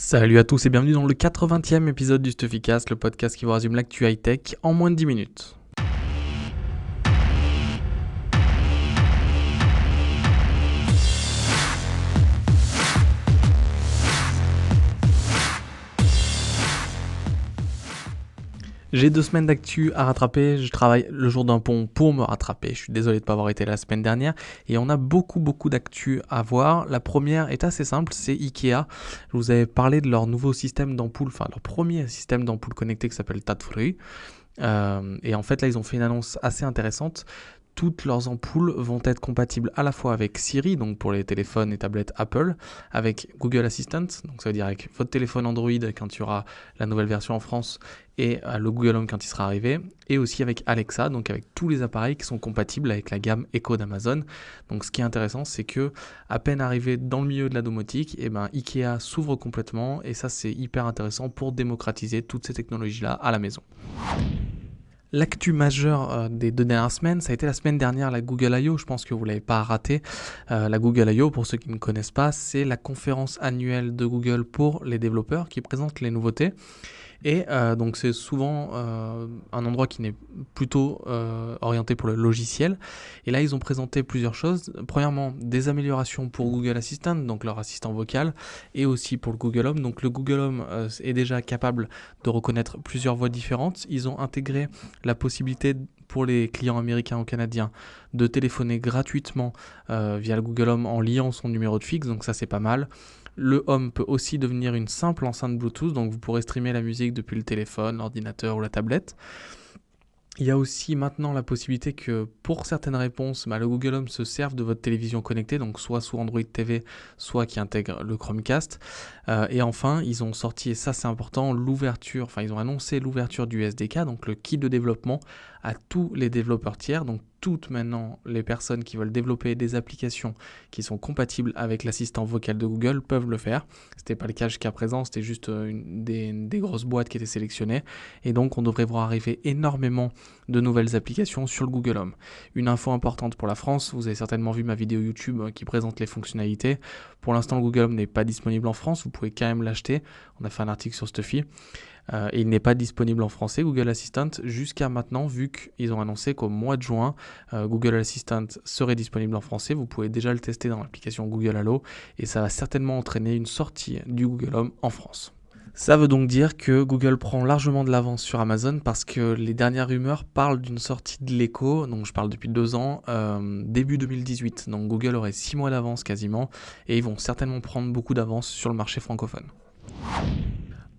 Salut à tous et bienvenue dans le 80e épisode du Stuffycast, le podcast qui vous résume l'actu high-tech en moins de 10 minutes. J'ai deux semaines d'actu à rattraper. Je travaille le jour d'un pont pour me rattraper. Je suis désolé de ne pas avoir été la semaine dernière. Et on a beaucoup, beaucoup d'actu à voir. La première est assez simple, c'est Ikea. Je vous avais parlé de leur nouveau système d'ampoule, enfin leur premier système d'ampoule connecté qui s'appelle Tatfree. Euh, et en fait, là, ils ont fait une annonce assez intéressante toutes leurs ampoules vont être compatibles à la fois avec Siri, donc pour les téléphones et tablettes Apple, avec Google Assistant, donc ça veut dire avec votre téléphone Android quand il y aura la nouvelle version en France et euh, le Google Home quand il sera arrivé, et aussi avec Alexa, donc avec tous les appareils qui sont compatibles avec la gamme Echo d'Amazon. Donc ce qui est intéressant, c'est que à peine arrivé dans le milieu de la domotique, eh ben Ikea s'ouvre complètement et ça c'est hyper intéressant pour démocratiser toutes ces technologies-là à la maison. L'actu majeure euh, des deux dernières semaines, ça a été la semaine dernière la Google I.O. Je pense que vous ne l'avez pas raté. Euh, la Google I.O., pour ceux qui ne connaissent pas, c'est la conférence annuelle de Google pour les développeurs qui présente les nouveautés. Et euh, donc c'est souvent euh, un endroit qui n'est plutôt euh, orienté pour le logiciel. Et là, ils ont présenté plusieurs choses. Premièrement, des améliorations pour Google Assistant, donc leur assistant vocal, et aussi pour le Google Home. Donc le Google Home est déjà capable de reconnaître plusieurs voix différentes. Ils ont intégré la possibilité pour les clients américains ou canadiens de téléphoner gratuitement via le Google Home en liant son numéro de fixe, donc ça c'est pas mal. Le Home peut aussi devenir une simple enceinte Bluetooth, donc vous pourrez streamer la musique depuis le téléphone, l'ordinateur ou la tablette. Il y a aussi maintenant la possibilité que pour certaines réponses, bah, le Google Home se serve de votre télévision connectée, donc soit sous Android TV, soit qui intègre le Chromecast. Euh, et enfin, ils ont sorti, et ça c'est important, l'ouverture, enfin ils ont annoncé l'ouverture du SDK, donc le kit de développement à tous les développeurs tiers, donc toutes maintenant les personnes qui veulent développer des applications qui sont compatibles avec l'assistant vocal de Google peuvent le faire. Ce n'était pas le cas jusqu'à présent, c'était juste euh, une, des, grosses boîtes qui étaient sélectionnées. Et donc on devrait voir arriver énormément de nouvelles applications sur le Google Home. Une info importante pour la France, vous avez certainement vu ma vidéo YouTube euh, qui présente les fonctionnalités. Pour l'instant le Google Home n'est pas disponible en France, vous pouvez quand même l'acheter. On a fait un article sur Stuffy. Euh, il n'est pas disponible en français, Google Assistant, jusqu'à maintenant, vu qu'ils ont annoncé qu'au mois de juin, euh, Google Assistant serait disponible en français. Vous pouvez déjà le tester dans l'application Google Allo, et ça va certainement entraîner une sortie du Google Home en France. Ça veut donc dire que Google prend largement de l'avance sur Amazon parce que les dernières rumeurs parlent d'une sortie de l'écho, donc je parle depuis deux ans, euh, début 2018. Donc Google aurait six mois d'avance quasiment et ils vont certainement prendre beaucoup d'avance sur le marché francophone.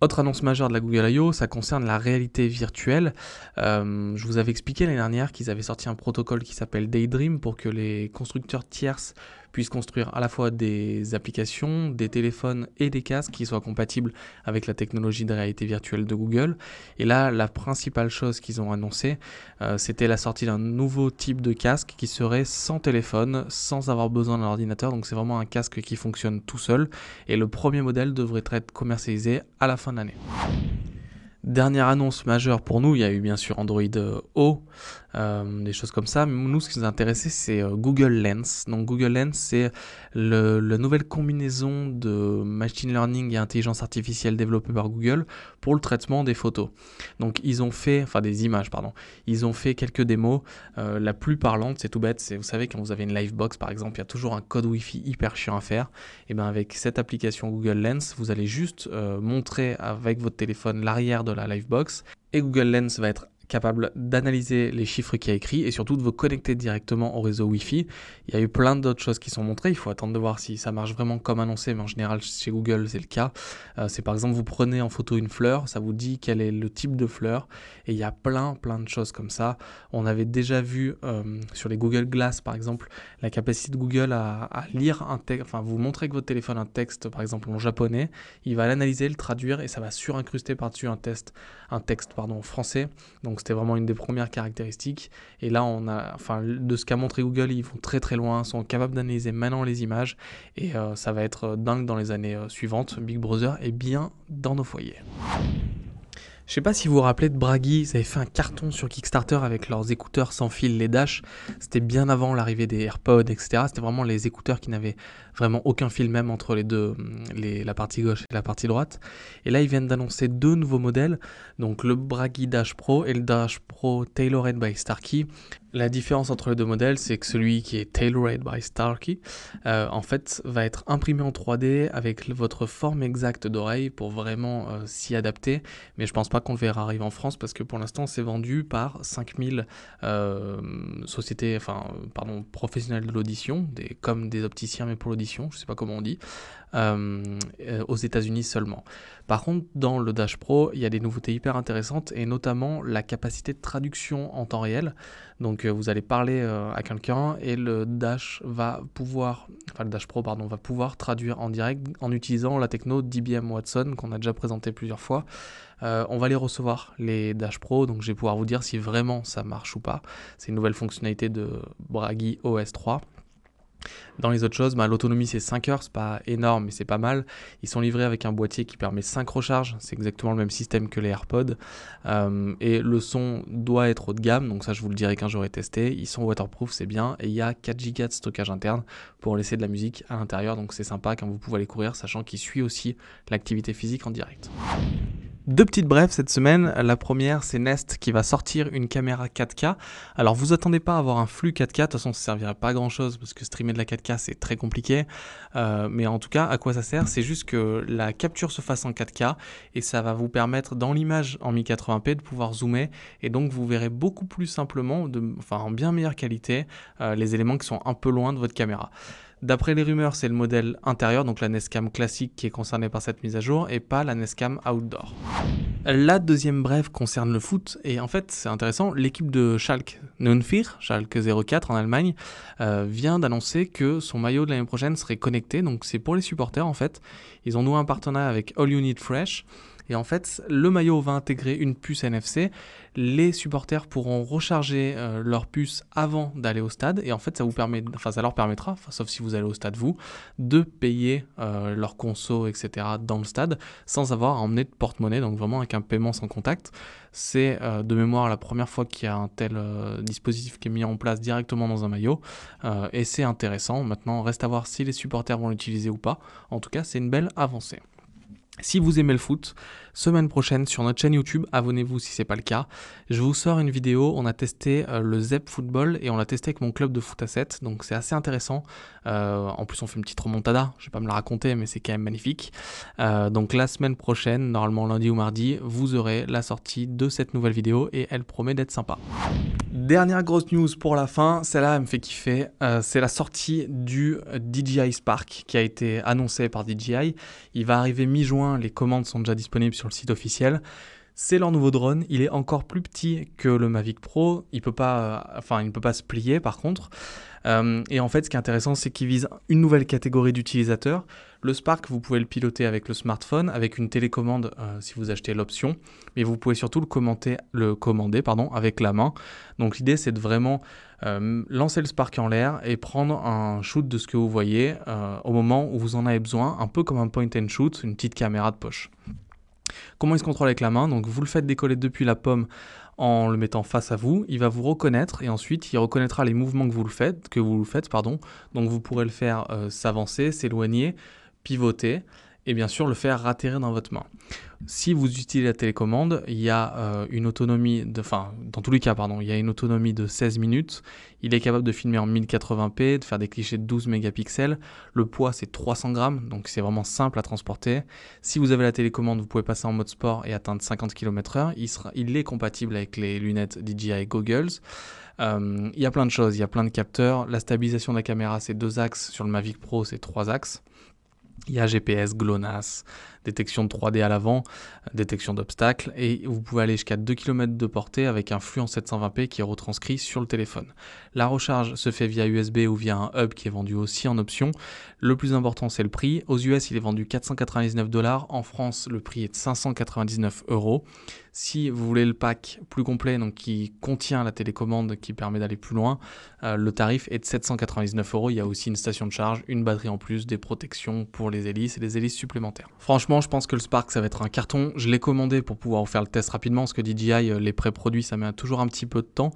Autre annonce majeure de la Google I.O., ça concerne la réalité virtuelle. Euh, je vous avais expliqué l'année dernière qu'ils avaient sorti un protocole qui s'appelle Daydream pour que les constructeurs tierces puissent construire à la fois des applications, des téléphones et des casques qui soient compatibles avec la technologie de réalité virtuelle de Google. Et là, la principale chose qu'ils ont annoncé, euh, c'était la sortie d'un nouveau type de casque qui serait sans téléphone, sans avoir besoin d'un ordinateur. Donc c'est vraiment un casque qui fonctionne tout seul. Et le premier modèle devrait être commercialisé à la fin de l'année. Dernière annonce majeure pour nous, il y a eu bien sûr Android O, euh, des choses comme ça. Mais nous, ce qui nous intéressait, c'est euh, Google Lens. Donc Google Lens, c'est la nouvelle combinaison de machine learning et intelligence artificielle développée par Google pour le traitement des photos. Donc ils ont fait, enfin des images, pardon. Ils ont fait quelques démos. Euh, la plus parlante, c'est tout bête, c'est vous savez quand vous avez une Livebox par exemple, il y a toujours un code Wi-Fi hyper chiant à faire. Et bien avec cette application Google Lens, vous allez juste montrer avec votre téléphone l'arrière de la Livebox. Et Google Lens va être capable d'analyser les chiffres qu'il a écrits et surtout de vous connecter directement au réseau Wi-Fi. Il y a eu plein d'autres choses qui sont montrées. Il faut attendre de voir si ça marche vraiment comme annoncé, mais en général chez Google c'est le cas. Euh, c'est par exemple vous prenez en photo une fleur, ça vous dit quel est le type de fleur et il y a plein plein de choses comme ça. On avait déjà vu euh, sur les Google Glass par exemple la capacité de Google à, lire un texte, enfin vous montrez avec votre téléphone un texte par exemple en japonais, il va l'analyser, le traduire et ça va surincruster par-dessus un, test, un texte pardon, français. Donc c'était vraiment une des premières caractéristiques. Et là, on a, enfin, de ce qu'a montré Google, ils vont très très loin, sont capables d'analyser maintenant les images. Et euh, ça va être dingue dans les années euh, suivantes. Big Brother est bien dans nos foyers. Je sais pas si vous vous rappelez de Bragi, ils avaient fait un carton sur Kickstarter avec leurs écouteurs sans fil, les Dash. C'était bien avant l'arrivée des AirPods, etc. C'était vraiment les écouteurs qui n'avaient vraiment aucun fil même entre les deux, les, la partie gauche et la partie droite. Et là, ils viennent d'annoncer deux nouveaux modèles, donc le Bragi Dash Pro et le Dash Pro Tailored by Starkey. La différence entre les deux modèles, c'est que celui qui est tailored by Starkey, euh, en fait, va être imprimé en 3D avec votre forme exacte d'oreille pour vraiment euh, s'y adapter. Mais je pense pas qu'on le verra arriver en France parce que pour l'instant, c'est vendu par 5000 euh, sociétés, enfin, pardon, professionnels de l'audition, des, comme des opticiens, mais pour l'audition, je sais pas comment on dit. Euh, euh, aux États-Unis seulement. Par contre, dans le Dash Pro, il y a des nouveautés hyper intéressantes et notamment la capacité de traduction en temps réel. Donc, euh, vous allez parler à quelqu'un et le Dash va pouvoir, enfin le Dash Pro pardon, va pouvoir traduire en direct en utilisant la techno DBM Watson qu'on a déjà présenté plusieurs fois. on va les recevoir, les Dash Pro, donc je vais pouvoir vous dire si vraiment ça marche ou pas. C'est une nouvelle fonctionnalité de Bragi OS 3. Dans les autres choses, bah, l'autonomie c'est 5 heures, c'est pas énorme mais c'est pas mal. Ils sont livrés avec un boîtier qui permet 5 recharges, c'est exactement le même système que les AirPods. Euh, et le son doit être haut de gamme, donc ça je vous le dirai quand j'aurai testé. Ils sont waterproof, c'est bien. Et il y a 4 Go de stockage interne pour laisser de la musique à l'intérieur, donc c'est sympa quand vous pouvez aller courir, sachant qu'il suit aussi l'activité physique en direct. Deux petites brèves cette semaine. La première, c'est Nest qui va sortir une caméra 4K. Alors, vous attendez pas à avoir un flux 4K. De toute façon, ça servirait pas à grand chose parce que streamer de la 4K, c'est très compliqué. Euh, mais en tout cas, à quoi ça sert? C'est juste que la capture se fasse en 4K et ça va vous permettre, dans l'image en 1080p, de pouvoir zoomer. Et donc, vous verrez beaucoup plus simplement, enfin, en bien meilleure qualité, euh, les éléments qui sont un peu loin de votre caméra. D'après les rumeurs, c'est le modèle intérieur, donc la Nescam classique qui est concernée par cette mise à jour et pas la Nescam Outdoor. La deuxième brève concerne le foot et en fait c'est intéressant, l'équipe de Schalke 04, Schalke 04 en Allemagne, euh, vient d'annoncer que son maillot de l'année prochaine serait connecté, donc c'est pour les supporters en fait. Ils ont noué un partenariat avec All You Need Fresh et en fait, le maillot va intégrer une puce NFC. Les supporters pourront recharger euh, leur puce avant d'aller au stade. Et en fait, ça, vous permet, ça leur permettra, sauf si vous allez au stade vous, de payer euh, leur conso, etc. dans le stade sans avoir à emmener de porte-monnaie. Donc vraiment avec un paiement sans contact. C'est euh, de mémoire la première fois qu'il y a un tel dispositif qui est mis en place directement dans un maillot. et c'est intéressant. Maintenant, reste à voir si les supporters vont l'utiliser ou pas. En tout cas, c'est une belle avancée. Si vous aimez le foot, semaine prochaine sur notre chaîne YouTube, abonnez-vous si c'est pas le cas. Je vous sors une vidéo, on a testé euh, le ZEP Football et on l'a testé avec mon club de foot à 7, donc c'est assez intéressant. Euh, en plus on fait une petite remontada, je vais pas me la raconter mais c'est quand même magnifique. Euh, donc la semaine prochaine, normalement lundi ou mardi, vous aurez la sortie de cette nouvelle vidéo et elle promet d'être sympa. Dernière grosse news pour la fin, celle-là elle me fait kiffer, c'est la sortie du DJI Spark qui a été annoncé par DJI. Il va arriver mi-juin, les commandes sont déjà disponibles sur le site officiel. C'est leur nouveau drone, il est encore plus petit que le Mavic Pro, il peut pas, euh, enfin il ne peut pas se plier par contre. Euh, et en fait, ce qui est intéressant, c'est qu'il vise une nouvelle catégorie d'utilisateurs. Le Spark, vous pouvez le piloter avec le smartphone, avec une télécommande euh, si vous achetez l'option, mais vous pouvez surtout le, le commander pardon, avec la main. Donc l'idée, c'est de vraiment lancer le Spark en l'air et prendre un shoot de ce que vous voyez au moment où vous en avez besoin, un peu comme un point and shoot, une petite caméra de poche. Comment il se contrôle avec la main? Donc vous le faites décoller depuis la pomme en le mettant face à vous, il va vous reconnaître et ensuite il reconnaîtra les mouvements que vous le faites, que vous le faites pardon. Donc vous pourrez le faire euh, s'avancer, s'éloigner, pivoter et bien sûr le faire atterrir dans votre main. Si vous utilisez la télécommande, il y a euh, une autonomie de, enfin, dans tous les cas, pardon, il y a une autonomie de 16 minutes. Il est capable de filmer en 1080p, de faire des clichés de 12 mégapixels. Le poids, c'est 300 grammes, donc c'est vraiment simple à transporter. Si vous avez la télécommande, vous pouvez passer en mode sport et atteindre 50 km/h. Il est compatible avec les lunettes DJI Goggles. Euh, il y a plein de choses, il y a plein de capteurs. La stabilisation de la caméra, c'est deux axes. Sur le Mavic Pro, c'est trois axes. Il y a GPS, GLONASS, détection de 3D à l'avant, détection d'obstacles, et vous pouvez aller jusqu'à 2 km de portée avec un flux en 720p qui est retranscrit sur le téléphone. La recharge se fait via USB ou via un hub qui est vendu aussi en option. Le plus important, c'est le prix. Aux US, il est vendu 499 dollars. En France, le prix est de 599 euros. Si vous voulez le pack plus complet, donc qui contient la télécommande qui permet d'aller plus loin, euh, le tarif est de 799 euros. Il y a aussi une station de charge, une batterie en plus, des protections pour les hélices et des hélices supplémentaires. Franchement, je pense que le Spark, ça va être un carton. Je l'ai commandé pour pouvoir vous faire le test rapidement, parce que DJI, euh, les pré-produits, ça met toujours un petit peu de temps.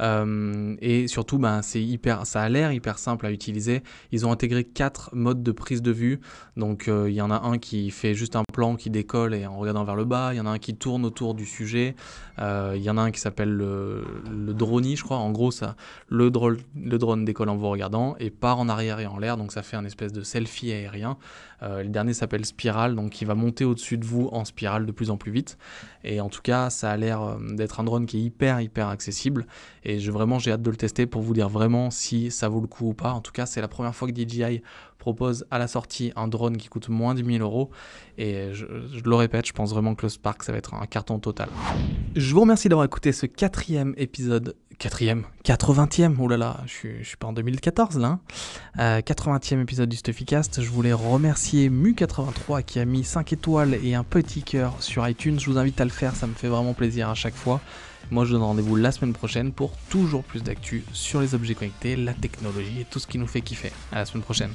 Euh, et surtout, ben, c'est hyper, ça a l'air hyper simple à utiliser. Ils ont intégré quatre modes de prise de vue. Donc, il y en a un qui fait juste un plan qui décolle et en regardant vers le bas. Il y en a un qui tourne autour du sujet. Il y en a un qui s'appelle le, le drone, je crois. En gros, ça, le drone le drone décolle en vous regardant et part en arrière et en l'air, donc ça fait un espèce de selfie aérien. Euh, le dernier s'appelle Spiral, donc il va monter au-dessus de vous en spirale de plus en plus vite. Et en tout cas, ça a l'air euh, d'être un drone qui est hyper hyper accessible. Et je, vraiment, j'ai hâte de le tester pour vous dire vraiment si ça vaut le coup ou pas. En tout cas, c'est la première fois que DJI propose à la sortie un drone qui coûte moins de 1000 euros. Et je, le répète, je pense vraiment que le Spark, ça va être un carton total. Je vous remercie d'avoir écouté ce quatrième épisode. Quatrième? 80e, oh là là, je suis, suis pas en 2014 là. 80e hein. euh, épisode du Stuffycast. Je voulais remercier Mu83 qui a mis 5 étoiles et un petit cœur sur iTunes. Je vous invite à le faire, ça me fait vraiment plaisir à chaque fois. Moi, je donne rendez-vous la semaine prochaine pour toujours plus d'actu sur les objets connectés, la technologie et tout ce qui nous fait kiffer. À la semaine prochaine.